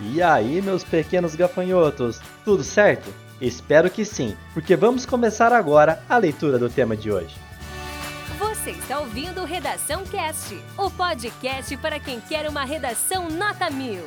E aí, meus pequenos gafanhotos, tudo certo? Espero que sim, porque vamos começar agora a leitura do tema de hoje. Você está ouvindo Redação Cast, o podcast para quem quer uma redação nota mil.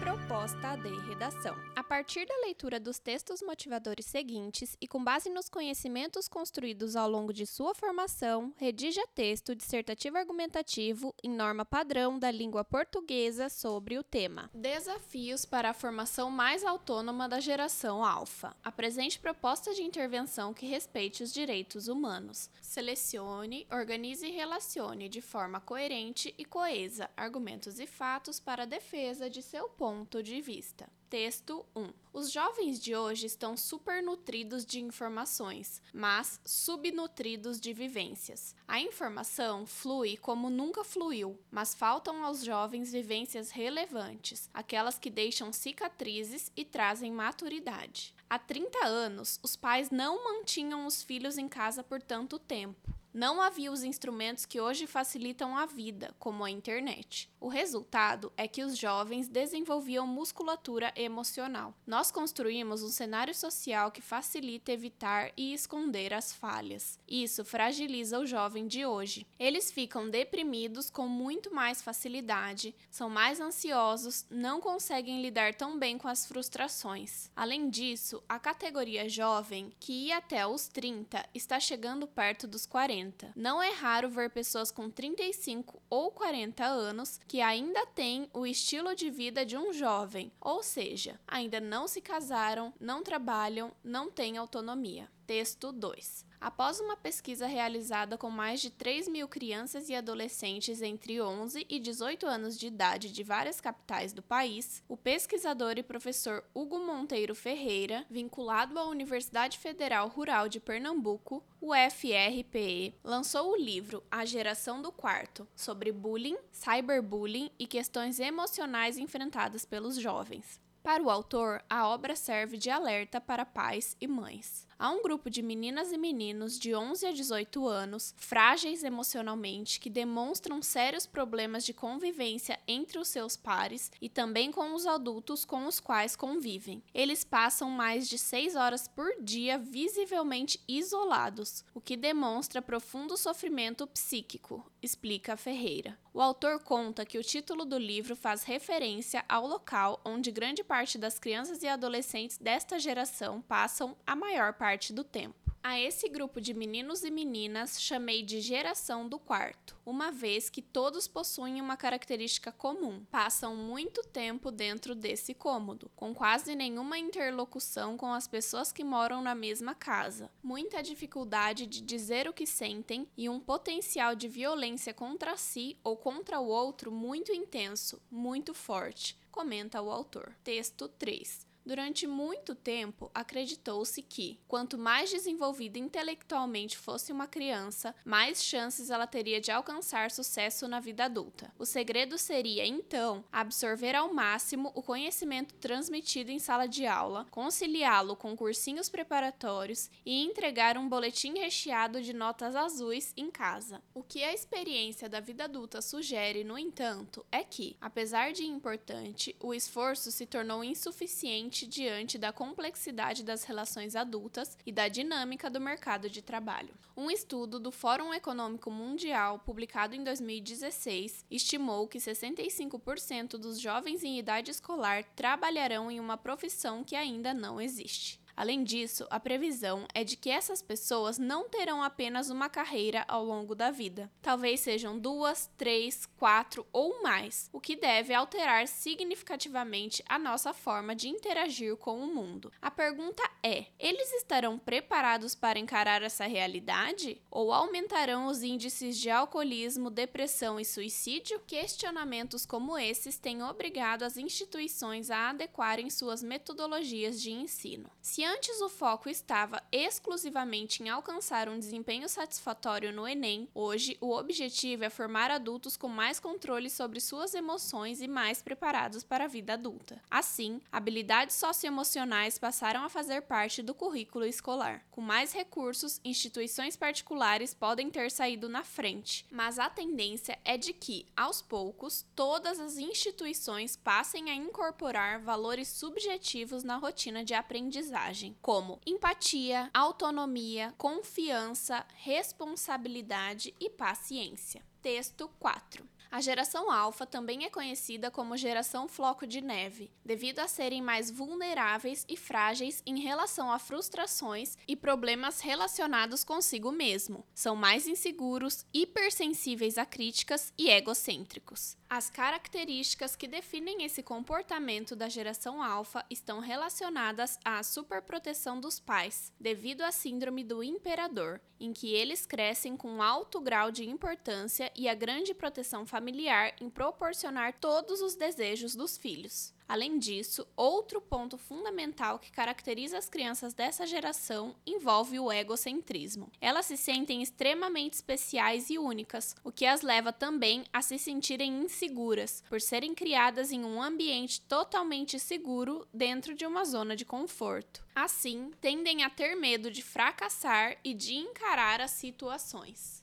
Proposta de redação. A partir da leitura dos textos motivadores seguintes e com base nos conhecimentos construídos ao longo de sua formação, redija texto dissertativo argumentativo em norma padrão da língua portuguesa sobre o tema. Desafios para a formação mais autônoma da geração alfa. Apresente proposta de intervenção que respeite os direitos humanos. Selecione, organize e relacione de forma coerente e coesa argumentos e fatos para a defesa de seu ponto de vista. Texto 1. Os jovens de hoje estão supernutridos de informações, mas subnutridos de vivências. A informação flui como nunca fluiu, mas faltam aos jovens vivências relevantes, aquelas que deixam cicatrizes e trazem maturidade. Há 30 anos, os pais não mantinham os filhos em casa por tanto tempo. Não havia os instrumentos que hoje facilitam a vida, como a internet. O resultado é que os jovens desenvolviam musculatura emocional. Nós construímos um cenário social que facilita evitar e esconder as falhas. Isso fragiliza o jovem de hoje. Eles ficam deprimidos com muito mais facilidade, são mais ansiosos, não conseguem lidar tão bem com as frustrações. Além disso, a categoria jovem, que ia até os 30, está chegando perto dos 40. 40. Não é raro ver pessoas com 35 ou 40 anos que ainda têm o estilo de vida de um jovem, ou seja, ainda não se casaram, não trabalham, não têm autonomia. Texto 2. Após uma pesquisa realizada com mais de 3 mil crianças e adolescentes entre 11 e 18 anos de idade de várias capitais do país, o pesquisador e professor Hugo Monteiro Ferreira, vinculado à Universidade Federal Rural de Pernambuco, o FRPE, lançou o livro A Geração do Quarto, sobre bullying, cyberbullying e questões emocionais enfrentadas pelos jovens. Para o autor, a obra serve de alerta para pais e mães. Há um grupo de meninas e meninos de 11 a 18 anos, frágeis emocionalmente, que demonstram sérios problemas de convivência entre os seus pares e também com os adultos com os quais convivem. Eles passam mais de 6 horas por dia visivelmente isolados, o que demonstra profundo sofrimento psíquico, explica Ferreira. O autor conta que o título do livro faz referência ao local onde grande parte das crianças e adolescentes desta geração passam a maior parte parte do tempo. A esse grupo de meninos e meninas chamei de geração do quarto, uma vez que todos possuem uma característica comum: passam muito tempo dentro desse cômodo, com quase nenhuma interlocução com as pessoas que moram na mesma casa, muita dificuldade de dizer o que sentem e um potencial de violência contra si ou contra o outro muito intenso, muito forte, comenta o autor. Texto 3. Durante muito tempo, acreditou-se que, quanto mais desenvolvida intelectualmente fosse uma criança, mais chances ela teria de alcançar sucesso na vida adulta. O segredo seria, então, absorver ao máximo o conhecimento transmitido em sala de aula, conciliá-lo com cursinhos preparatórios e entregar um boletim recheado de notas azuis em casa. O que a experiência da vida adulta sugere, no entanto, é que, apesar de importante, o esforço se tornou insuficiente diante da complexidade das relações adultas e da dinâmica do mercado de trabalho. Um estudo do Fórum Econômico Mundial, publicado em 2016, estimou que 65% dos jovens em idade escolar trabalharão em uma profissão que ainda não existe. Além disso, a previsão é de que essas pessoas não terão apenas uma carreira ao longo da vida. Talvez sejam duas, três, quatro ou mais, o que deve alterar significativamente a nossa forma de interagir com o mundo. A pergunta é: eles estarão preparados para encarar essa realidade? Ou aumentarão os índices de alcoolismo, depressão e suicídio? Questionamentos como esses têm obrigado as instituições a adequarem suas metodologias de ensino. Se antes o foco estava exclusivamente em alcançar um desempenho satisfatório no Enem, hoje o objetivo é formar adultos com mais controle sobre suas emoções e mais preparados para a vida adulta. Assim, habilidades socioemocionais passaram a fazer parte do currículo escolar. Com mais recursos, instituições particulares podem ter saído na frente, mas a tendência é de que, aos poucos, todas as instituições passem a incorporar valores subjetivos na rotina de aprendizagem, como empatia, autonomia, confiança, responsabilidade e paciência. Texto 4. A geração alfa também é conhecida como geração floco de neve, devido a serem mais vulneráveis e frágeis em relação a frustrações e problemas relacionados consigo mesmo. São mais inseguros, hipersensíveis a críticas e egocêntricos. As características que definem esse comportamento da geração alfa estão relacionadas à superproteção dos pais, devido à síndrome do imperador, em que eles crescem com alto grau de importância e a grande proteção familiar em proporcionar todos os desejos dos filhos. Além disso, outro ponto fundamental que caracteriza as crianças dessa geração envolve o egocentrismo. Elas se sentem extremamente especiais e únicas, o que as leva também a se sentirem inseguras, por serem criadas em um ambiente totalmente seguro dentro de uma zona de conforto. Assim, tendem a ter medo de fracassar e de encarar as situações.